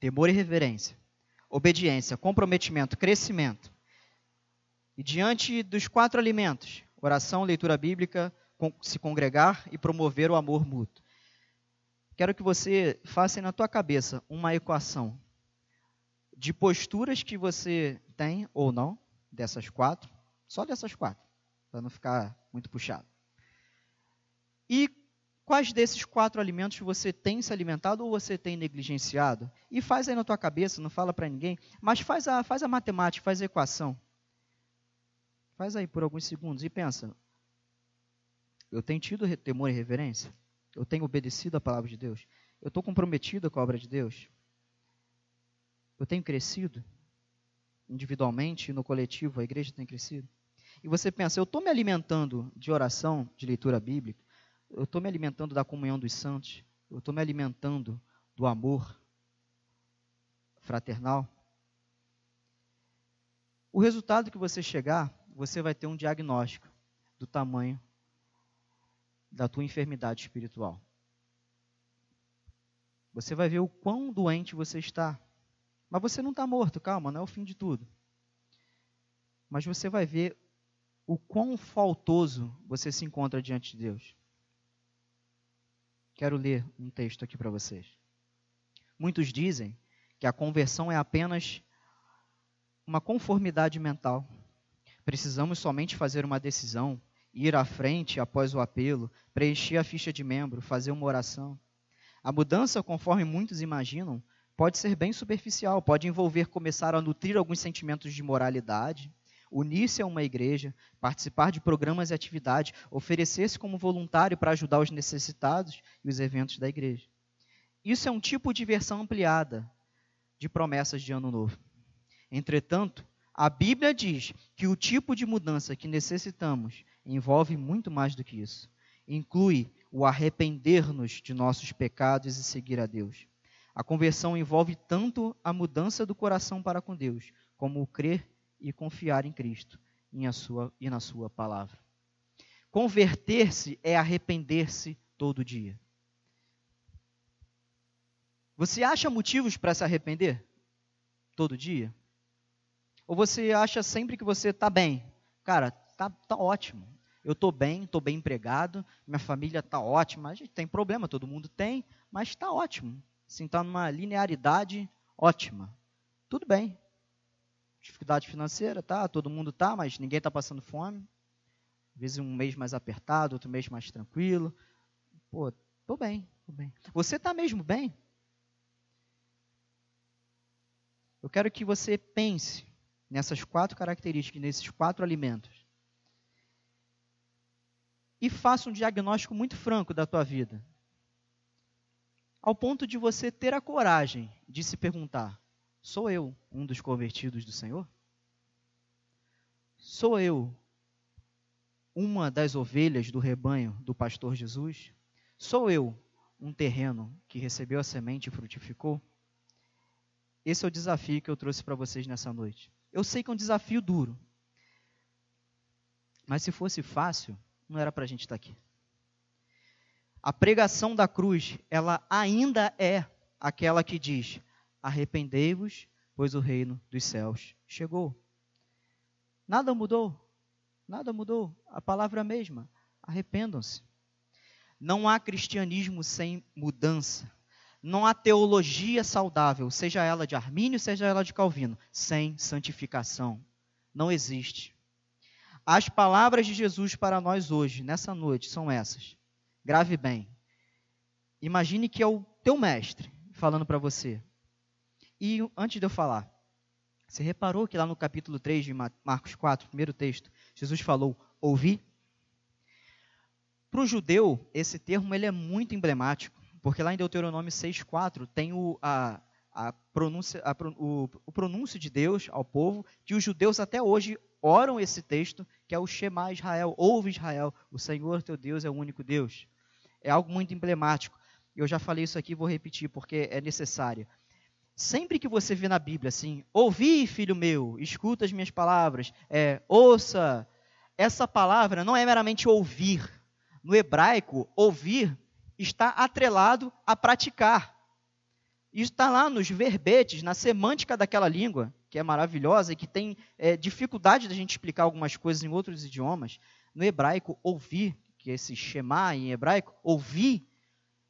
temor e reverência, obediência, comprometimento, crescimento. E diante dos quatro alimentos: oração, leitura bíblica, se congregar e promover o amor mútuo. Quero que você faça na tua cabeça uma equação de posturas que você tem ou não, dessas quatro, só dessas quatro, para não ficar muito puxado. E quais desses quatro alimentos você tem se alimentado ou você tem negligenciado? E faz aí na tua cabeça, não fala para ninguém, mas faz a, faz a matemática, faz a equação. Faz aí por alguns segundos e pensa: eu tenho tido temor e reverência? Eu tenho obedecido a palavra de Deus? Eu estou comprometido com a obra de Deus? Eu tenho crescido individualmente e no coletivo, a igreja tem crescido. E você pensa, eu estou me alimentando de oração, de leitura bíblica, eu estou me alimentando da comunhão dos santos, eu estou me alimentando do amor fraternal. O resultado que você chegar, você vai ter um diagnóstico do tamanho da tua enfermidade espiritual. Você vai ver o quão doente você está. Mas você não está morto, calma, não é o fim de tudo. Mas você vai ver o quão faltoso você se encontra diante de Deus. Quero ler um texto aqui para vocês. Muitos dizem que a conversão é apenas uma conformidade mental. Precisamos somente fazer uma decisão, ir à frente após o apelo, preencher a ficha de membro, fazer uma oração. A mudança, conforme muitos imaginam, pode ser bem superficial, pode envolver começar a nutrir alguns sentimentos de moralidade, unir-se a uma igreja, participar de programas e atividades, oferecer-se como voluntário para ajudar os necessitados e os eventos da igreja. Isso é um tipo de versão ampliada de promessas de ano novo. Entretanto, a Bíblia diz que o tipo de mudança que necessitamos envolve muito mais do que isso. Inclui o arrepender-nos de nossos pecados e seguir a Deus. A conversão envolve tanto a mudança do coração para com Deus, como o crer e confiar em Cristo e, na sua, e na Sua palavra. Converter-se é arrepender-se todo dia. Você acha motivos para se arrepender? Todo dia? Ou você acha sempre que você está bem? Cara, tá, tá ótimo. Eu estou bem, estou bem empregado, minha família está ótima. A gente tem problema, todo mundo tem, mas está ótimo assim, está numa linearidade ótima. Tudo bem. Dificuldade financeira, tá? Todo mundo tá, mas ninguém está passando fome. Às vezes um mês mais apertado, outro mês mais tranquilo. Pô, tô bem, tô bem. Você está mesmo bem? Eu quero que você pense nessas quatro características, nesses quatro alimentos. E faça um diagnóstico muito franco da tua vida ao ponto de você ter a coragem de se perguntar: sou eu um dos convertidos do Senhor? Sou eu uma das ovelhas do rebanho do pastor Jesus? Sou eu um terreno que recebeu a semente e frutificou? Esse é o desafio que eu trouxe para vocês nessa noite. Eu sei que é um desafio duro. Mas se fosse fácil, não era para a gente estar tá aqui. A pregação da cruz, ela ainda é aquela que diz: arrependei-vos, pois o reino dos céus chegou. Nada mudou. Nada mudou. A palavra mesma. Arrependam-se. Não há cristianismo sem mudança. Não há teologia saudável, seja ela de Armínio, seja ela de Calvino, sem santificação. Não existe. As palavras de Jesus para nós hoje, nessa noite, são essas. Grave bem. Imagine que é o teu mestre falando para você. E antes de eu falar, você reparou que lá no capítulo 3 de Marcos 4, primeiro texto, Jesus falou: ouvi? Para o judeu, esse termo ele é muito emblemático. Porque lá em Deuteronômio 6,4 tem o, a, a pronúncia, a, o, o pronúncio de Deus ao povo, que os judeus até hoje oram esse texto, que é o Shema Israel, ouve Israel, o Senhor teu Deus é o único Deus. É algo muito emblemático. Eu já falei isso aqui, vou repetir porque é necessário. Sempre que você vê na Bíblia assim, ouvi, filho meu, escuta as minhas palavras, é, ouça, essa palavra não é meramente ouvir. No hebraico, ouvir está atrelado a praticar. Isso está lá nos verbetes, na semântica daquela língua, que é maravilhosa e que tem é, dificuldade da gente explicar algumas coisas em outros idiomas. No hebraico, ouvir, que é esse Shema em hebraico, ouvir,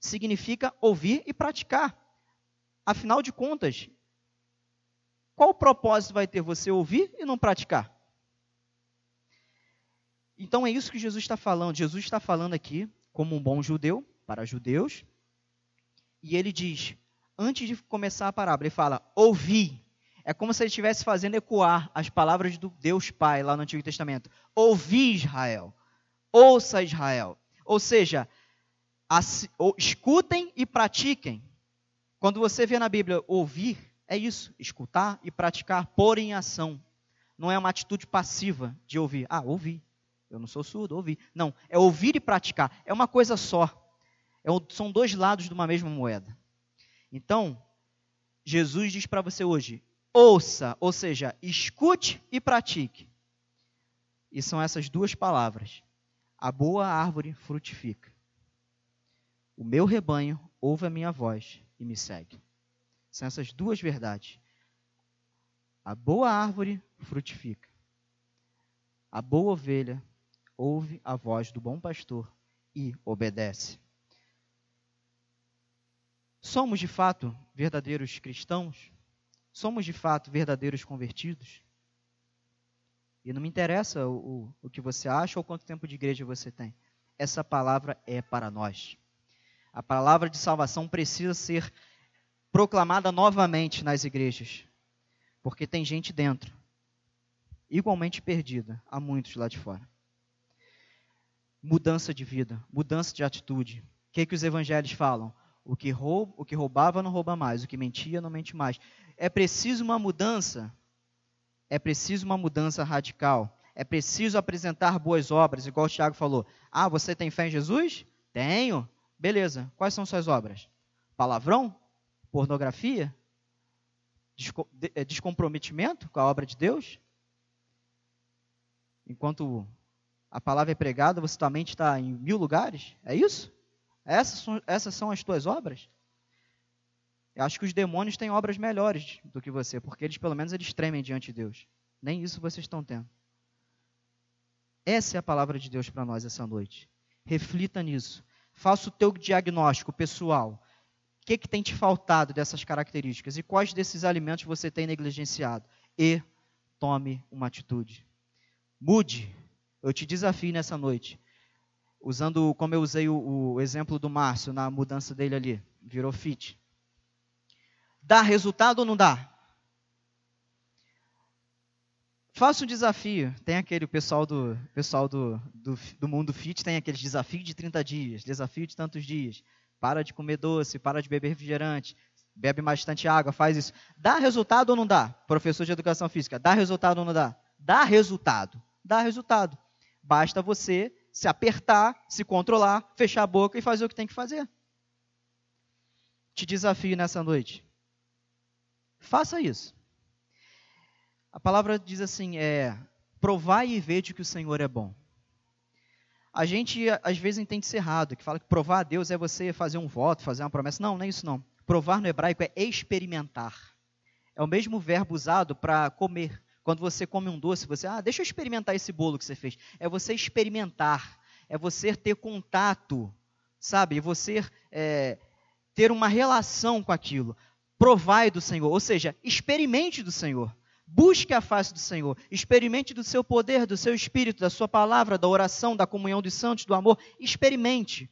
significa ouvir e praticar. Afinal de contas, qual propósito vai ter você ouvir e não praticar? Então é isso que Jesus está falando. Jesus está falando aqui, como um bom judeu, para judeus. E ele diz, antes de começar a parábola, ele fala: ouvi. É como se ele estivesse fazendo ecoar as palavras do Deus Pai lá no Antigo Testamento. Ouvi Israel. Ouça Israel. Ou seja, escutem e pratiquem. Quando você vê na Bíblia ouvir, é isso, escutar e praticar, pôr em ação. Não é uma atitude passiva de ouvir. Ah, ouvi. Eu não sou surdo, ouvi. Não, é ouvir e praticar. É uma coisa só. É são dois lados de uma mesma moeda. Então, Jesus diz para você hoje: ouça, ou seja, escute e pratique. E são essas duas palavras. A boa árvore frutifica. O meu rebanho ouve a minha voz e me segue. São essas duas verdades. A boa árvore frutifica. A boa ovelha ouve a voz do bom pastor e obedece. Somos de fato verdadeiros cristãos? Somos de fato verdadeiros convertidos? E não me interessa o, o, o que você acha ou quanto tempo de igreja você tem. Essa palavra é para nós. A palavra de salvação precisa ser proclamada novamente nas igrejas. Porque tem gente dentro, igualmente perdida, há muitos lá de fora. Mudança de vida, mudança de atitude. O que, que os evangelhos falam? O que, rouba, o que roubava não rouba mais, o que mentia não mente mais. É preciso uma mudança. É preciso uma mudança radical. É preciso apresentar boas obras, igual o Tiago falou. Ah, você tem fé em Jesus? Tenho. Beleza. Quais são suas obras? Palavrão? Pornografia? Eh, descomprometimento com a obra de Deus? Enquanto a palavra é pregada, você também está em mil lugares? É isso? Essas são, essas são as tuas obras? Eu acho que os demônios têm obras melhores do que você, porque eles, pelo menos, eles tremem diante de Deus. Nem isso vocês estão tendo. Essa é a palavra de Deus para nós essa noite. Reflita nisso. Faça o teu diagnóstico pessoal. O que, que tem te faltado dessas características? E quais desses alimentos você tem negligenciado? E tome uma atitude. Mude. Eu te desafio nessa noite usando como eu usei o, o exemplo do Márcio na mudança dele ali, virou fit. Dá resultado ou não dá? Faça um desafio. Tem aquele pessoal do pessoal do, do, do mundo fit, tem aqueles desafios de 30 dias, desafio de tantos dias. Para de comer doce, para de beber refrigerante, bebe bastante água, faz isso. Dá resultado ou não dá? Professor de educação física, dá resultado ou não dá? dá resultado. Dá resultado. Basta você se apertar, se controlar, fechar a boca e fazer o que tem que fazer. Te desafio nessa noite. Faça isso. A palavra diz assim: é provai e vede que o Senhor é bom. A gente às vezes entende isso errado, que fala que provar a Deus é você fazer um voto, fazer uma promessa. Não, não é isso não. Provar no hebraico é experimentar. É o mesmo verbo usado para comer. Quando você come um doce, você, ah, deixa eu experimentar esse bolo que você fez. É você experimentar, é você ter contato, sabe? É você é, ter uma relação com aquilo. Provai do Senhor, ou seja, experimente do Senhor. Busque a face do Senhor, experimente do seu poder, do seu espírito, da sua palavra, da oração, da comunhão dos santos, do amor. Experimente.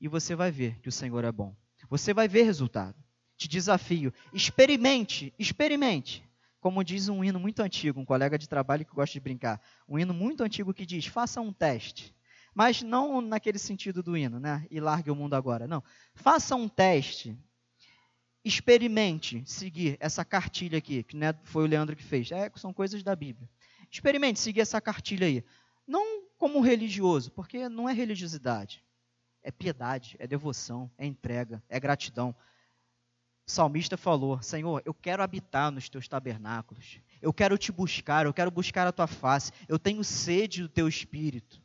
E você vai ver que o Senhor é bom. Você vai ver resultado. Te desafio. Experimente, experimente. Como diz um hino muito antigo, um colega de trabalho que gosta de brincar. Um hino muito antigo que diz: faça um teste. Mas não naquele sentido do hino, né? E largue o mundo agora. Não. Faça um teste experimente seguir essa cartilha aqui, que né, foi o Leandro que fez. É, são coisas da Bíblia. Experimente seguir essa cartilha aí. Não como religioso, porque não é religiosidade. É piedade, é devoção, é entrega, é gratidão. O salmista falou: Senhor, eu quero habitar nos teus tabernáculos. Eu quero te buscar, eu quero buscar a tua face. Eu tenho sede do teu espírito.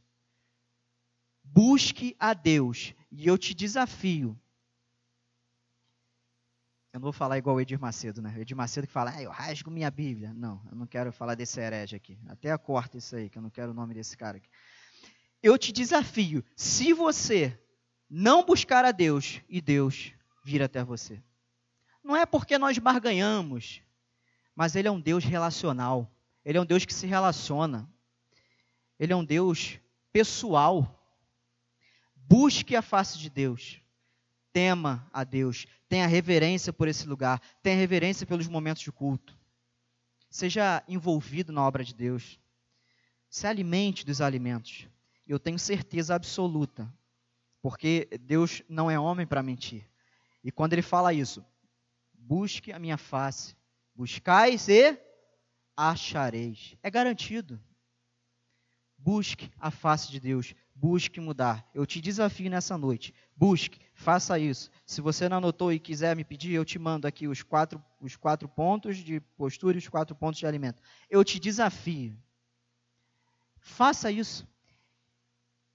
Busque a Deus e eu te desafio eu não vou falar igual o Edir Macedo, né? O Edir Macedo que fala, ah, eu rasgo minha Bíblia. Não, eu não quero falar desse herege aqui. Até corta isso aí, que eu não quero o nome desse cara aqui. Eu te desafio, se você não buscar a Deus e Deus vir até você. Não é porque nós barganhamos, mas Ele é um Deus relacional. Ele é um Deus que se relaciona. Ele é um Deus pessoal. Busque a face de Deus tema a Deus, tenha reverência por esse lugar, tenha reverência pelos momentos de culto. Seja envolvido na obra de Deus. Se alimente dos alimentos. Eu tenho certeza absoluta, porque Deus não é homem para mentir. E quando ele fala isso, busque a minha face, buscais e achareis. É garantido. Busque a face de Deus, busque mudar. Eu te desafio nessa noite. Busque, faça isso. Se você não anotou e quiser me pedir, eu te mando aqui os quatro, os quatro pontos de postura e os quatro pontos de alimento. Eu te desafio. Faça isso.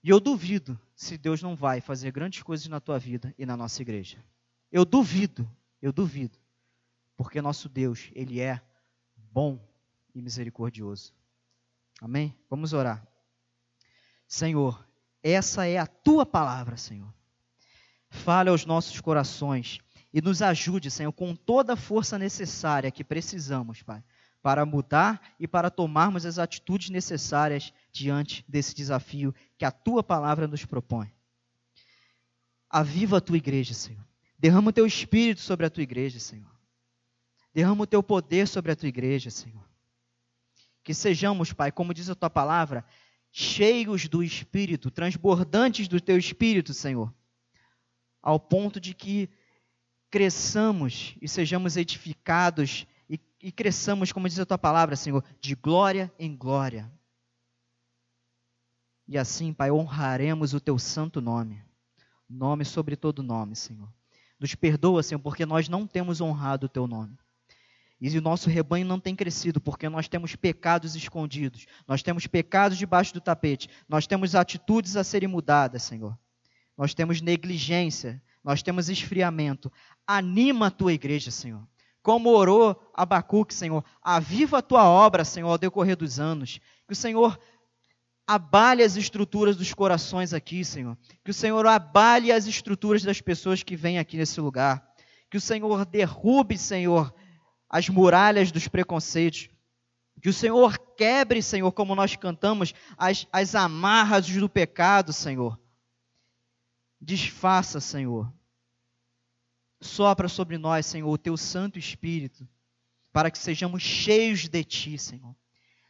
E eu duvido se Deus não vai fazer grandes coisas na tua vida e na nossa igreja. Eu duvido, eu duvido. Porque nosso Deus, Ele é bom e misericordioso. Amém? Vamos orar. Senhor, essa é a tua palavra, Senhor. Fale aos nossos corações e nos ajude, Senhor, com toda a força necessária que precisamos, Pai, para mudar e para tomarmos as atitudes necessárias diante desse desafio que a tua palavra nos propõe. Aviva a tua igreja, Senhor. Derrama o teu espírito sobre a tua igreja, Senhor. Derrama o teu poder sobre a tua igreja, Senhor. Que sejamos, Pai, como diz a tua palavra, cheios do espírito, transbordantes do teu espírito, Senhor ao ponto de que cresçamos e sejamos edificados e, e cresçamos, como diz a tua palavra, Senhor, de glória em glória. E assim, Pai, honraremos o teu santo nome, nome sobre todo nome, Senhor. Nos perdoa, Senhor, porque nós não temos honrado o teu nome. E o nosso rebanho não tem crescido porque nós temos pecados escondidos, nós temos pecados debaixo do tapete, nós temos atitudes a serem mudadas, Senhor nós temos negligência, nós temos esfriamento. Anima a tua igreja, Senhor. Como orou Abacuque, Senhor, aviva a tua obra, Senhor, ao decorrer dos anos. Que o Senhor abale as estruturas dos corações aqui, Senhor. Que o Senhor abale as estruturas das pessoas que vêm aqui nesse lugar. Que o Senhor derrube, Senhor, as muralhas dos preconceitos. Que o Senhor quebre, Senhor, como nós cantamos, as, as amarras do pecado, Senhor. Desfaça, Senhor. Sopra sobre nós, Senhor, o teu Santo Espírito, para que sejamos cheios de ti, Senhor.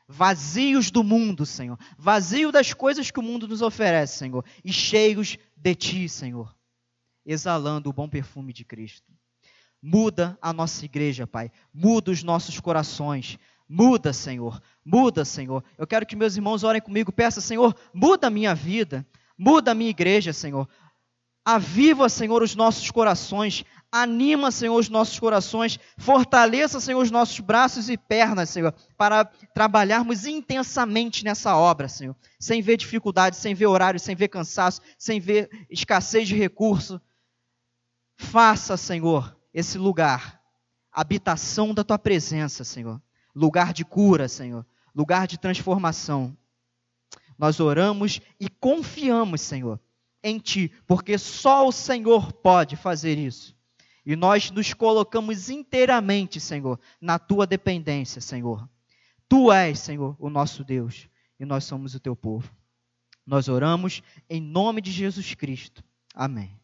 Vazios do mundo, Senhor. Vazio das coisas que o mundo nos oferece, Senhor. E cheios de ti, Senhor. Exalando o bom perfume de Cristo. Muda a nossa igreja, Pai. Muda os nossos corações. Muda, Senhor. Muda, Senhor. Eu quero que meus irmãos orem comigo. Peça, Senhor, muda a minha vida. Muda a minha igreja, Senhor. Aviva, Senhor, os nossos corações. Anima, Senhor, os nossos corações. Fortaleça, Senhor, os nossos braços e pernas, Senhor, para trabalharmos intensamente nessa obra, Senhor. Sem ver dificuldade, sem ver horário, sem ver cansaço, sem ver escassez de recurso. Faça, Senhor, esse lugar habitação da tua presença, Senhor. Lugar de cura, Senhor. Lugar de transformação. Nós oramos e confiamos, Senhor, em Ti, porque só o Senhor pode fazer isso. E nós nos colocamos inteiramente, Senhor, na Tua dependência, Senhor. Tu és, Senhor, o nosso Deus, e nós somos o Teu povo. Nós oramos em nome de Jesus Cristo. Amém.